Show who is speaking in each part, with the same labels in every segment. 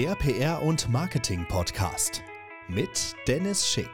Speaker 1: Der PR und Marketing Podcast mit Dennis Schick.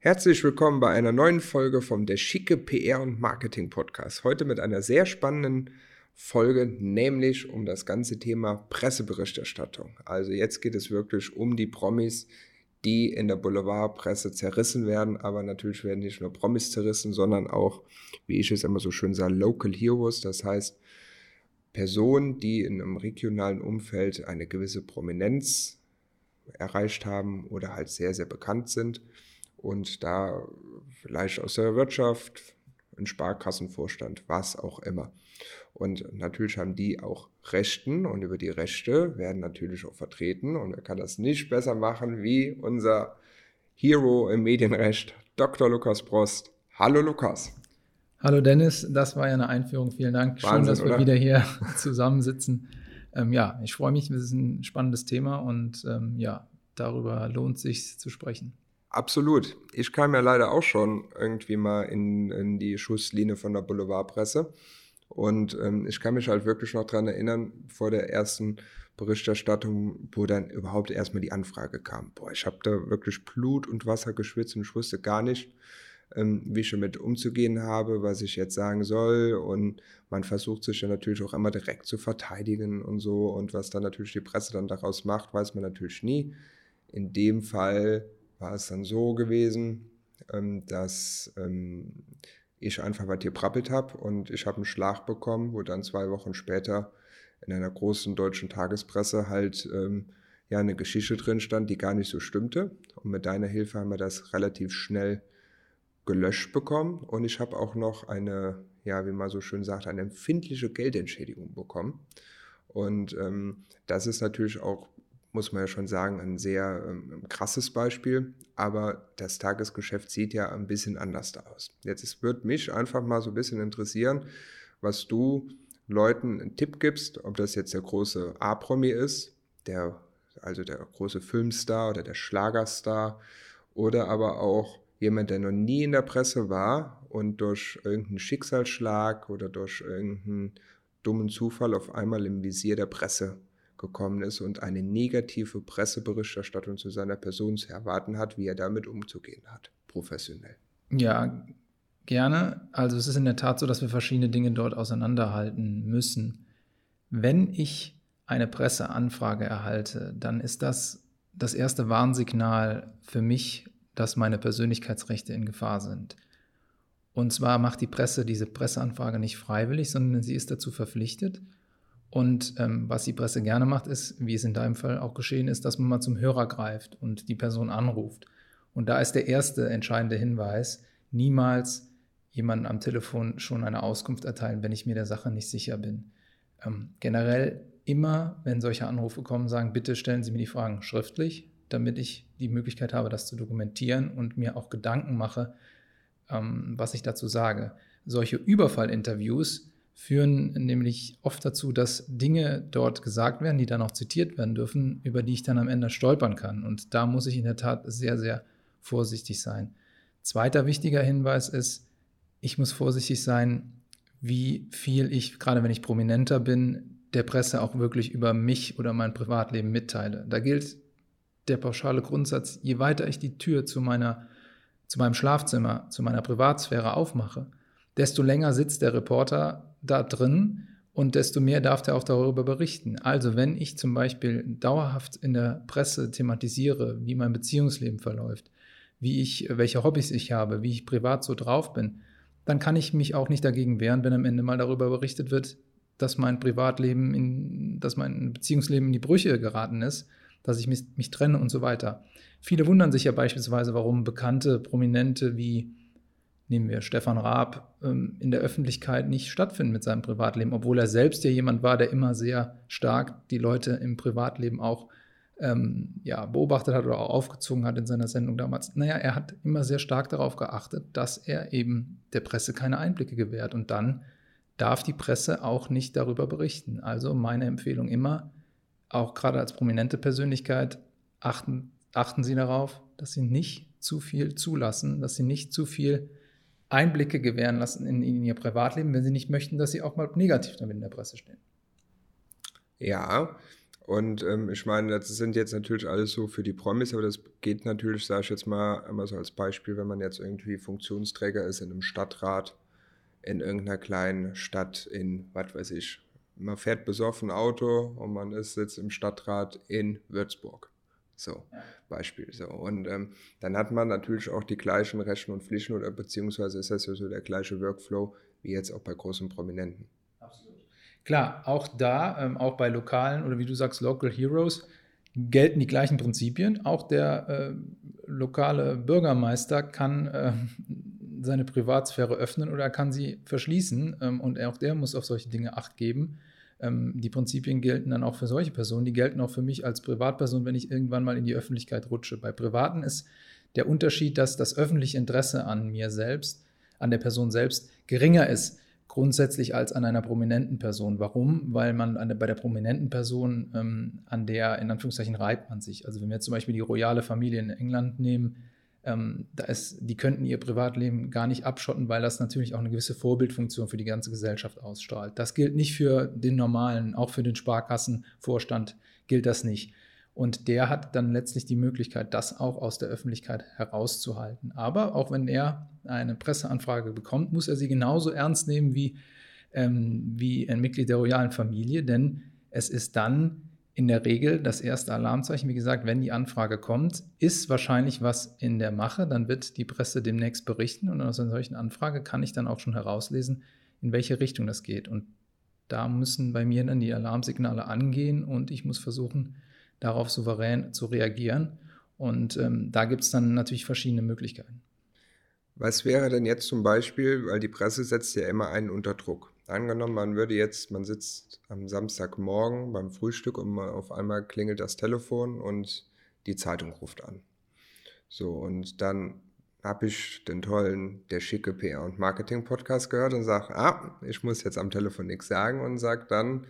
Speaker 2: Herzlich willkommen bei einer neuen Folge vom Der Schicke PR und Marketing Podcast. Heute mit einer sehr spannenden Folge, nämlich um das ganze Thema Presseberichterstattung. Also jetzt geht es wirklich um die Promis, die in der Boulevardpresse zerrissen werden, aber natürlich werden nicht nur Promis zerrissen, sondern auch, wie ich es immer so schön sage, Local Heroes, das heißt Personen, die in einem regionalen Umfeld eine gewisse Prominenz erreicht haben oder halt sehr, sehr bekannt sind und da vielleicht aus der Wirtschaft, ein Sparkassenvorstand, was auch immer. Und natürlich haben die auch Rechten und über die Rechte werden natürlich auch vertreten. Und wer kann das nicht besser machen wie unser Hero im Medienrecht, Dr. Lukas Prost. Hallo Lukas.
Speaker 3: Hallo Dennis, das war ja eine Einführung. Vielen Dank. Wahnsinn, Schön, dass wir oder? wieder hier zusammensitzen. Ähm, ja, ich freue mich, es ist ein spannendes Thema und ähm, ja, darüber lohnt sich zu sprechen.
Speaker 2: Absolut. Ich kam ja leider auch schon irgendwie mal in, in die Schusslinie von der Boulevardpresse. Und ähm, ich kann mich halt wirklich noch daran erinnern, vor der ersten Berichterstattung, wo dann überhaupt erstmal die Anfrage kam. Boah, ich habe da wirklich Blut und Wasser geschwitzt und ich wusste gar nicht, ähm, wie ich damit umzugehen habe, was ich jetzt sagen soll. Und man versucht sich ja natürlich auch immer direkt zu verteidigen und so. Und was dann natürlich die Presse dann daraus macht, weiß man natürlich nie. In dem Fall war es dann so gewesen, ähm, dass ähm, ich einfach was geprappelt habe und ich habe einen Schlag bekommen, wo dann zwei Wochen später in einer großen deutschen Tagespresse halt ja eine Geschichte drin stand, die gar nicht so stimmte. Und mit deiner Hilfe haben wir das relativ schnell gelöscht bekommen und ich habe auch noch eine, ja, wie man so schön sagt, eine empfindliche Geldentschädigung bekommen. Und ähm, das ist natürlich auch muss man ja schon sagen, ein sehr ähm, krasses Beispiel. Aber das Tagesgeschäft sieht ja ein bisschen anders aus. Jetzt wird mich einfach mal so ein bisschen interessieren, was du Leuten einen Tipp gibst, ob das jetzt der große A-Promi ist, der, also der große Filmstar oder der Schlagerstar oder aber auch jemand, der noch nie in der Presse war und durch irgendeinen Schicksalsschlag oder durch irgendeinen dummen Zufall auf einmal im Visier der Presse gekommen ist und eine negative Presseberichterstattung zu seiner Person zu erwarten hat, wie er damit umzugehen hat, professionell.
Speaker 3: Ja, gerne. Also es ist in der Tat so, dass wir verschiedene Dinge dort auseinanderhalten müssen. Wenn ich eine Presseanfrage erhalte, dann ist das das erste Warnsignal für mich, dass meine Persönlichkeitsrechte in Gefahr sind. Und zwar macht die Presse diese Presseanfrage nicht freiwillig, sondern sie ist dazu verpflichtet. Und ähm, was die Presse gerne macht, ist, wie es in deinem Fall auch geschehen ist, dass man mal zum Hörer greift und die Person anruft. Und da ist der erste entscheidende Hinweis, niemals jemanden am Telefon schon eine Auskunft erteilen, wenn ich mir der Sache nicht sicher bin. Ähm, generell immer, wenn solche Anrufe kommen, sagen, bitte stellen Sie mir die Fragen schriftlich, damit ich die Möglichkeit habe, das zu dokumentieren und mir auch Gedanken mache, ähm, was ich dazu sage. Solche Überfallinterviews führen nämlich oft dazu, dass Dinge dort gesagt werden, die dann auch zitiert werden dürfen, über die ich dann am Ende stolpern kann. Und da muss ich in der Tat sehr, sehr vorsichtig sein. Zweiter wichtiger Hinweis ist, ich muss vorsichtig sein, wie viel ich, gerade wenn ich prominenter bin, der Presse auch wirklich über mich oder mein Privatleben mitteile. Da gilt der pauschale Grundsatz, je weiter ich die Tür zu meiner, zu meinem Schlafzimmer, zu meiner Privatsphäre aufmache, desto länger sitzt der Reporter da drin und desto mehr darf der auch darüber berichten. Also wenn ich zum Beispiel dauerhaft in der Presse thematisiere, wie mein Beziehungsleben verläuft, wie ich, welche Hobbys ich habe, wie ich privat so drauf bin, dann kann ich mich auch nicht dagegen wehren, wenn am Ende mal darüber berichtet wird, dass mein Privatleben, in, dass mein Beziehungsleben in die Brüche geraten ist, dass ich mich, mich trenne und so weiter. Viele wundern sich ja beispielsweise, warum bekannte Prominente wie nehmen wir Stefan Raab, ähm, in der Öffentlichkeit nicht stattfinden mit seinem Privatleben, obwohl er selbst ja jemand war, der immer sehr stark die Leute im Privatleben auch ähm, ja, beobachtet hat oder auch aufgezogen hat in seiner Sendung damals. Naja, er hat immer sehr stark darauf geachtet, dass er eben der Presse keine Einblicke gewährt. Und dann darf die Presse auch nicht darüber berichten. Also meine Empfehlung immer, auch gerade als prominente Persönlichkeit, achten, achten Sie darauf, dass Sie nicht zu viel zulassen, dass Sie nicht zu viel Einblicke gewähren lassen in, in, ihr Privatleben, wenn sie nicht möchten, dass sie auch mal negativ damit in der Presse stehen.
Speaker 2: Ja, und ähm, ich meine, das sind jetzt natürlich alles so für die Promis, aber das geht natürlich, sage ich jetzt mal, immer so als Beispiel, wenn man jetzt irgendwie Funktionsträger ist in einem Stadtrat, in irgendeiner kleinen Stadt in, was weiß ich, man fährt besoffen Auto und man ist jetzt im Stadtrat in Würzburg. So. Beispiel. So. Und ähm, dann hat man natürlich auch die gleichen Rechten und Pflichten oder beziehungsweise ist das ja so der gleiche Workflow wie jetzt auch bei großen Prominenten.
Speaker 3: Absolut. Klar, auch da, ähm, auch bei lokalen oder wie du sagst, Local Heroes, gelten die gleichen Prinzipien. Auch der äh, lokale Bürgermeister kann äh, seine Privatsphäre öffnen oder kann sie verschließen. Ähm, und auch der muss auf solche Dinge Acht geben. Ähm, die Prinzipien gelten dann auch für solche Personen. Die gelten auch für mich als Privatperson, wenn ich irgendwann mal in die Öffentlichkeit rutsche. Bei Privaten ist der Unterschied, dass das öffentliche Interesse an mir selbst, an der Person selbst, geringer ist grundsätzlich als an einer prominenten Person. Warum? Weil man eine, bei der prominenten Person, ähm, an der in Anführungszeichen reibt man sich. Also wenn wir zum Beispiel die royale Familie in England nehmen, ähm, da ist, die könnten ihr Privatleben gar nicht abschotten, weil das natürlich auch eine gewisse Vorbildfunktion für die ganze Gesellschaft ausstrahlt. Das gilt nicht für den normalen, auch für den Sparkassenvorstand gilt das nicht. Und der hat dann letztlich die Möglichkeit, das auch aus der Öffentlichkeit herauszuhalten. Aber auch wenn er eine Presseanfrage bekommt, muss er sie genauso ernst nehmen wie, ähm, wie ein Mitglied der royalen Familie, denn es ist dann in der Regel das erste Alarmzeichen. Wie gesagt, wenn die Anfrage kommt, ist wahrscheinlich was in der Mache. Dann wird die Presse demnächst berichten und aus einer solchen Anfrage kann ich dann auch schon herauslesen, in welche Richtung das geht. Und da müssen bei mir dann die Alarmsignale angehen und ich muss versuchen, darauf souverän zu reagieren. Und ähm, da gibt es dann natürlich verschiedene Möglichkeiten.
Speaker 2: Was wäre denn jetzt zum Beispiel, weil die Presse setzt ja immer einen unter Druck. Angenommen, man würde jetzt, man sitzt am Samstagmorgen beim Frühstück und auf einmal klingelt das Telefon und die Zeitung ruft an. So, und dann habe ich den tollen, der schicke PR- und Marketing-Podcast gehört und sage, ah, ich muss jetzt am Telefon nichts sagen und sage dann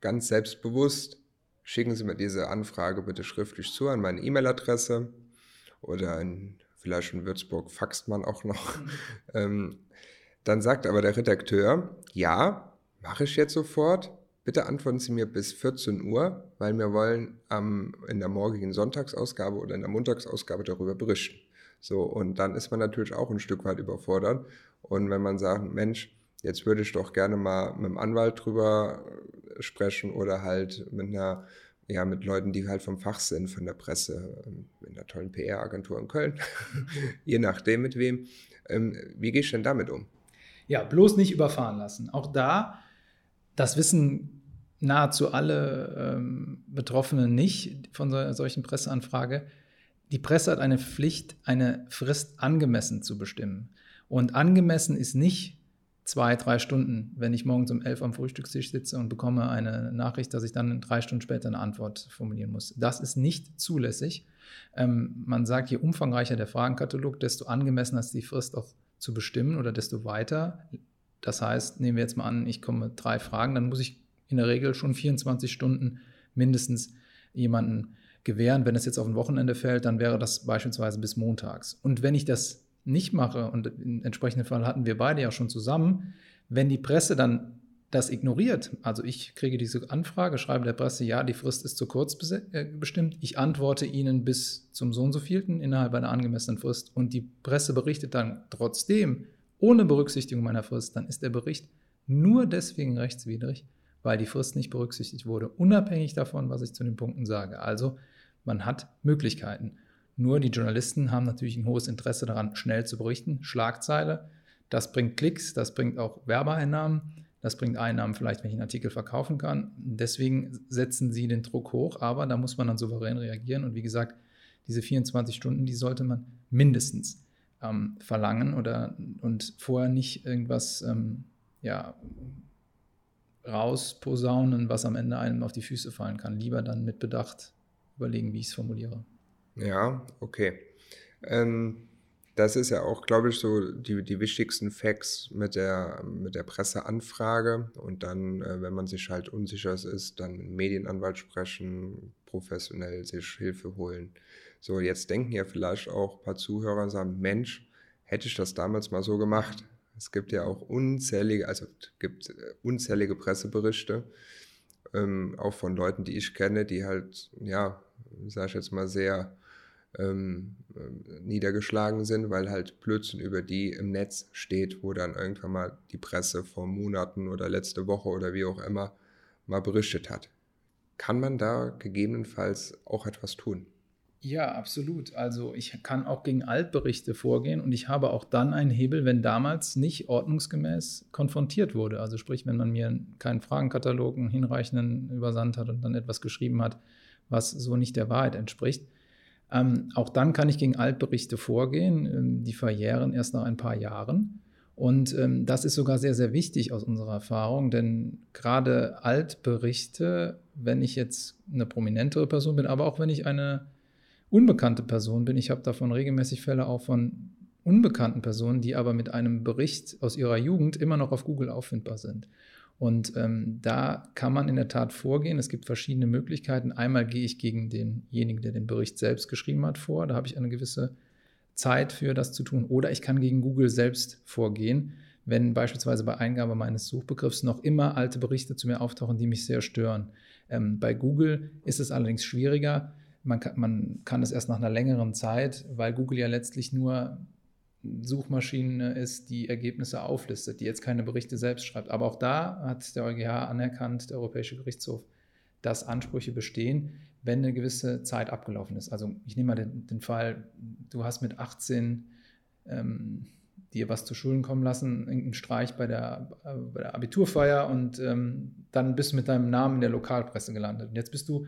Speaker 2: ganz selbstbewusst, schicken Sie mir diese Anfrage bitte schriftlich zu an meine E-Mail-Adresse oder in, vielleicht in Würzburg faxt man auch noch. Mhm. ähm, dann sagt aber der Redakteur, ja, mache ich jetzt sofort. Bitte antworten Sie mir bis 14 Uhr, weil wir wollen ähm, in der morgigen Sonntagsausgabe oder in der Montagsausgabe darüber berichten. So, und dann ist man natürlich auch ein Stück weit überfordert. Und wenn man sagt, Mensch, jetzt würde ich doch gerne mal mit dem Anwalt drüber sprechen oder halt mit einer, ja, mit Leuten, die halt vom Fach sind, von der Presse, ähm, in einer tollen PR-Agentur in Köln, je nachdem mit wem. Ähm, wie gehe ich denn damit um?
Speaker 3: Ja, bloß nicht überfahren lassen. Auch da, das wissen nahezu alle ähm, Betroffenen nicht von so, solchen Presseanfrage. Die Presse hat eine Pflicht, eine Frist angemessen zu bestimmen. Und angemessen ist nicht zwei, drei Stunden, wenn ich morgens um elf am Frühstückstisch sitze und bekomme eine Nachricht, dass ich dann drei Stunden später eine Antwort formulieren muss. Das ist nicht zulässig. Ähm, man sagt, je umfangreicher der Fragenkatalog, desto angemessener ist die Frist auch zu bestimmen oder desto weiter. Das heißt, nehmen wir jetzt mal an, ich komme mit drei Fragen, dann muss ich in der Regel schon 24 Stunden mindestens jemanden gewähren. Wenn es jetzt auf ein Wochenende fällt, dann wäre das beispielsweise bis montags. Und wenn ich das nicht mache, und im entsprechenden Fall hatten wir beide ja schon zusammen, wenn die Presse dann das ignoriert, also ich kriege diese Anfrage, schreibe der Presse, ja, die Frist ist zu kurz äh, bestimmt, ich antworte Ihnen bis zum so und so vielten innerhalb einer angemessenen Frist und die Presse berichtet dann trotzdem ohne Berücksichtigung meiner Frist, dann ist der Bericht nur deswegen rechtswidrig, weil die Frist nicht berücksichtigt wurde, unabhängig davon, was ich zu den Punkten sage. Also man hat Möglichkeiten. Nur die Journalisten haben natürlich ein hohes Interesse daran, schnell zu berichten. Schlagzeile, das bringt Klicks, das bringt auch Werbeeinnahmen, das bringt Einnahmen vielleicht, wenn ich einen Artikel verkaufen kann. Deswegen setzen sie den Druck hoch, aber da muss man dann souverän reagieren. Und wie gesagt, diese 24 Stunden, die sollte man mindestens ähm, verlangen oder und vorher nicht irgendwas ähm, ja, rausposaunen, was am Ende einem auf die Füße fallen kann. Lieber dann mit Bedacht überlegen, wie ich es formuliere.
Speaker 2: Ja, okay. Ähm, das ist ja auch, glaube ich, so die, die wichtigsten Facts mit der, mit der Presseanfrage. Und dann, äh, wenn man sich halt unsicher ist, dann Medienanwalt sprechen, professionell sich Hilfe holen. So, jetzt denken ja vielleicht auch ein paar Zuhörer und sagen, Mensch, hätte ich das damals mal so gemacht. Es gibt ja auch unzählige, also gibt äh, unzählige Presseberichte ähm, auch von Leuten, die ich kenne, die halt, ja, sag ich jetzt mal, sehr ähm, äh, niedergeschlagen sind, weil halt Blödsinn über die im Netz steht, wo dann irgendwann mal die Presse vor Monaten oder letzte Woche oder wie auch immer mal berichtet hat. Kann man da gegebenenfalls auch etwas tun?
Speaker 3: Ja, absolut. Also ich kann auch gegen Altberichte vorgehen und ich habe auch dann einen Hebel, wenn damals nicht ordnungsgemäß konfrontiert wurde. Also sprich, wenn man mir keinen Fragenkatalog, einen hinreichenden übersandt hat und dann etwas geschrieben hat, was so nicht der Wahrheit entspricht. Ähm, auch dann kann ich gegen Altberichte vorgehen. Ähm, die verjähren erst nach ein paar Jahren. Und ähm, das ist sogar sehr, sehr wichtig aus unserer Erfahrung, denn gerade Altberichte, wenn ich jetzt eine prominentere Person bin, aber auch wenn ich eine unbekannte Person bin. Ich habe davon regelmäßig Fälle auch von unbekannten Personen, die aber mit einem Bericht aus ihrer Jugend immer noch auf Google auffindbar sind. Und ähm, da kann man in der Tat vorgehen. Es gibt verschiedene Möglichkeiten. Einmal gehe ich gegen denjenigen, der den Bericht selbst geschrieben hat, vor. Da habe ich eine gewisse Zeit für das zu tun. Oder ich kann gegen Google selbst vorgehen, wenn beispielsweise bei Eingabe meines Suchbegriffs noch immer alte Berichte zu mir auftauchen, die mich sehr stören. Ähm, bei Google ist es allerdings schwieriger man kann, man kann es erst nach einer längeren Zeit, weil Google ja letztlich nur Suchmaschine ist, die Ergebnisse auflistet, die jetzt keine Berichte selbst schreibt. Aber auch da hat der EuGH anerkannt, der Europäische Gerichtshof, dass Ansprüche bestehen, wenn eine gewisse Zeit abgelaufen ist. Also ich nehme mal den, den Fall, du hast mit 18 ähm, dir was zu Schulden kommen lassen, irgendeinen Streich bei der, äh, bei der Abiturfeier und ähm, dann bist du mit deinem Namen in der Lokalpresse gelandet. Und jetzt bist du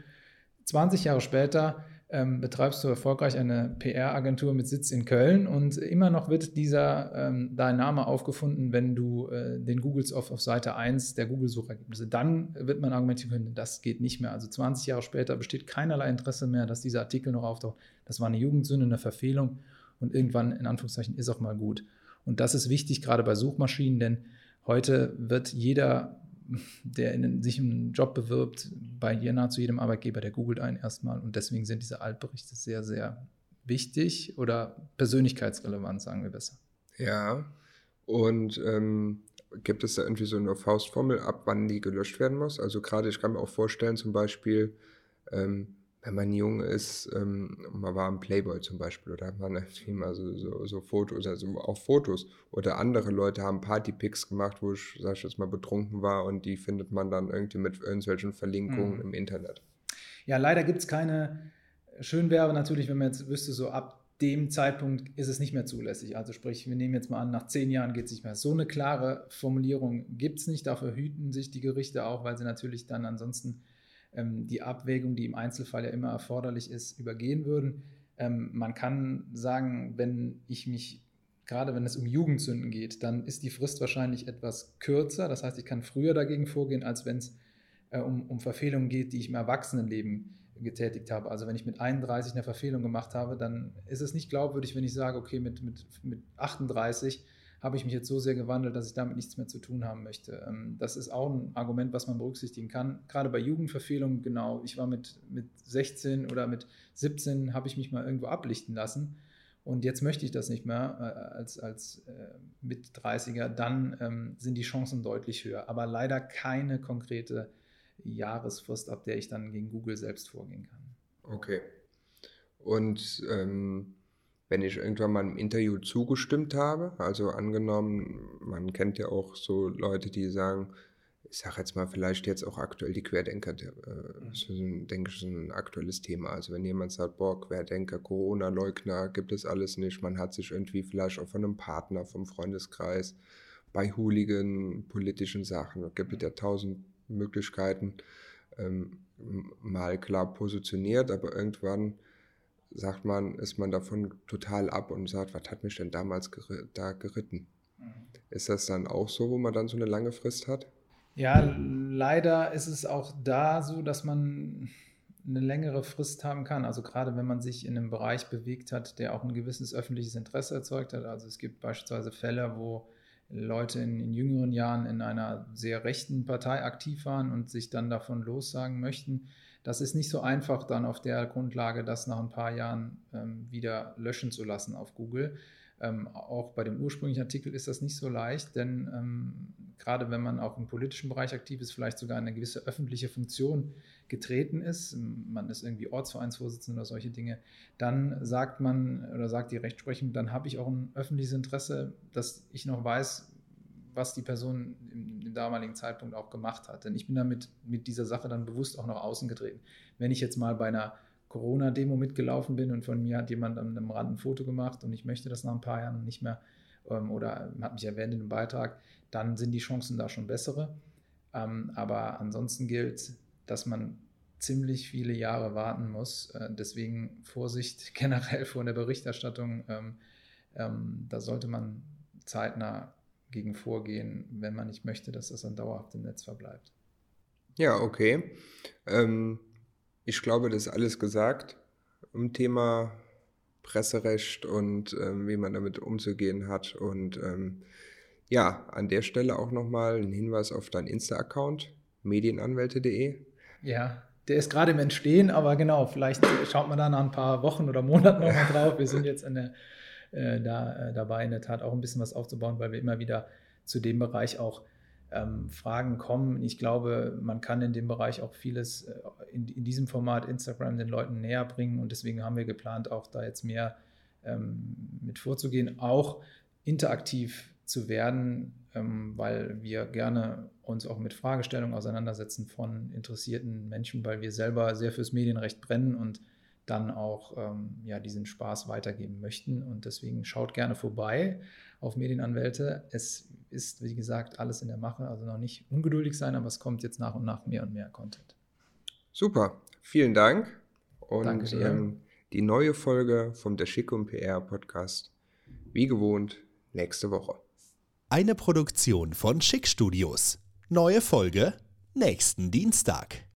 Speaker 3: 20 Jahre später ähm, betreibst du erfolgreich eine PR-Agentur mit Sitz in Köln und immer noch wird dieser ähm, dein Name aufgefunden, wenn du äh, den googles auf, auf Seite 1 der Google-Suchergebnisse. Dann wird man argumentieren können, das geht nicht mehr. Also 20 Jahre später besteht keinerlei Interesse mehr, dass dieser Artikel noch auftaucht. Das war eine Jugendsünde, eine Verfehlung und irgendwann in Anführungszeichen ist auch mal gut. Und das ist wichtig, gerade bei Suchmaschinen, denn heute wird jeder der in, sich einen Job bewirbt, bei nahezu jedem Arbeitgeber, der googelt einen erstmal. Und deswegen sind diese Altberichte sehr, sehr wichtig oder persönlichkeitsrelevant, sagen wir besser.
Speaker 2: Ja, und ähm, gibt es da irgendwie so eine Faustformel, ab wann die gelöscht werden muss? Also gerade, ich kann mir auch vorstellen, zum Beispiel, ähm, wenn man jung ist, ähm, man war im Playboy zum Beispiel oder hat man irgendwie mal so, so, so, Fotos, also auch Fotos oder andere Leute haben Partypics gemacht, wo ich, sag ich jetzt mal, betrunken war und die findet man dann irgendwie mit irgendwelchen Verlinkungen mhm. im Internet.
Speaker 3: Ja, leider gibt es keine, schön wäre natürlich, wenn man jetzt wüsste, so ab dem Zeitpunkt ist es nicht mehr zulässig. Also sprich, wir nehmen jetzt mal an, nach zehn Jahren geht es nicht mehr. So eine klare Formulierung gibt es nicht, dafür hüten sich die Gerichte auch, weil sie natürlich dann ansonsten die Abwägung, die im Einzelfall ja immer erforderlich ist, übergehen würden. Ähm, man kann sagen, wenn ich mich, gerade wenn es um Jugendsünden geht, dann ist die Frist wahrscheinlich etwas kürzer. Das heißt, ich kann früher dagegen vorgehen, als wenn es äh, um, um Verfehlungen geht, die ich im Erwachsenenleben getätigt habe. Also wenn ich mit 31 eine Verfehlung gemacht habe, dann ist es nicht glaubwürdig, wenn ich sage, okay, mit, mit, mit 38 habe ich mich jetzt so sehr gewandelt, dass ich damit nichts mehr zu tun haben möchte. Ähm, das ist auch ein Argument, was man berücksichtigen kann. Gerade bei Jugendverfehlungen, genau. Ich war mit, mit 16 oder mit 17, habe ich mich mal irgendwo ablichten lassen. Und jetzt möchte ich das nicht mehr äh, als, als äh, mit 30er. Dann ähm, sind die Chancen deutlich höher. Aber leider keine konkrete Jahresfrist, ab der ich dann gegen Google selbst vorgehen kann.
Speaker 2: Okay. Und ähm, wenn ich irgendwann mal im Interview zugestimmt habe. Also angenommen, man kennt ja auch so Leute, die sagen, ich sage jetzt mal vielleicht jetzt auch aktuell die Querdenker, äh, das ist, ein, denke ich, ein aktuelles Thema. Also wenn jemand sagt, boah, Querdenker, Corona-Leugner, gibt es alles nicht, man hat sich irgendwie vielleicht auch von einem Partner, vom Freundeskreis, bei Hooligan, politischen Sachen, es gibt ja tausend Möglichkeiten, ähm, mal klar positioniert, aber irgendwann sagt man, ist man davon total ab und sagt, was hat mich denn damals ger da geritten? Mhm. Ist das dann auch so, wo man dann so eine lange Frist hat?
Speaker 3: Ja, leider ist es auch da so, dass man eine längere Frist haben kann. Also gerade wenn man sich in einem Bereich bewegt hat, der auch ein gewisses öffentliches Interesse erzeugt hat. Also es gibt beispielsweise Fälle, wo Leute in, in jüngeren Jahren in einer sehr rechten Partei aktiv waren und sich dann davon lossagen möchten das ist nicht so einfach, dann auf der Grundlage das nach ein paar Jahren ähm, wieder löschen zu lassen auf Google. Ähm, auch bei dem ursprünglichen Artikel ist das nicht so leicht, denn ähm, gerade wenn man auch im politischen Bereich aktiv ist, vielleicht sogar eine gewisse öffentliche Funktion getreten ist, man ist irgendwie Ortsvereinsvorsitzender oder solche Dinge, dann sagt man oder sagt die Rechtsprechung, dann habe ich auch ein öffentliches Interesse, dass ich noch weiß, was die Person im, im, damaligen Zeitpunkt auch gemacht hat. Denn ich bin damit mit dieser Sache dann bewusst auch nach außen getreten. Wenn ich jetzt mal bei einer Corona-Demo mitgelaufen bin und von mir hat jemand an einem Rand ein Foto gemacht und ich möchte das nach ein paar Jahren nicht mehr ähm, oder hat mich erwähnt in einem Beitrag, dann sind die Chancen da schon bessere. Ähm, aber ansonsten gilt, dass man ziemlich viele Jahre warten muss. Äh, deswegen Vorsicht generell vor der Berichterstattung. Ähm, ähm, da sollte man zeitnah gegen vorgehen, wenn man nicht möchte, dass das dann dauerhaft im Netz verbleibt.
Speaker 2: Ja, okay. Ähm, ich glaube, das ist alles gesagt im Thema Presserecht und ähm, wie man damit umzugehen hat. Und ähm, ja, an der Stelle auch nochmal ein Hinweis auf deinen Insta-Account, medienanwälte.de.
Speaker 3: Ja, der ist gerade im Entstehen, aber genau, vielleicht schaut man da nach ein paar Wochen oder Monaten nochmal drauf. Wir sind jetzt in der äh, da, äh, dabei, in der Tat auch ein bisschen was aufzubauen, weil wir immer wieder zu dem Bereich auch ähm, Fragen kommen. Ich glaube, man kann in dem Bereich auch vieles äh, in, in, diesem Format Instagram den Leuten näher bringen und deswegen haben wir geplant, auch da jetzt mehr ähm, mit vorzugehen, auch interaktiv zu werden, ähm, weil wir gerne uns auch mit Fragestellungen auseinandersetzen von interessierten Menschen, weil wir selber sehr fürs Medienrecht brennen und dann auch ähm, ja, diesen Spaß weitergeben möchten. Und deswegen schaut gerne vorbei auf Medienanwälte. Es ist, wie gesagt, alles in der Mache, also noch nicht ungeduldig sein, aber es kommt jetzt nach und nach mehr und mehr Content.
Speaker 2: Super, vielen Dank. Und Danke ähm, die neue Folge vom Der Schick und PR Podcast, wie gewohnt, nächste Woche.
Speaker 1: Eine Produktion von Schick Studios. Neue Folge nächsten Dienstag.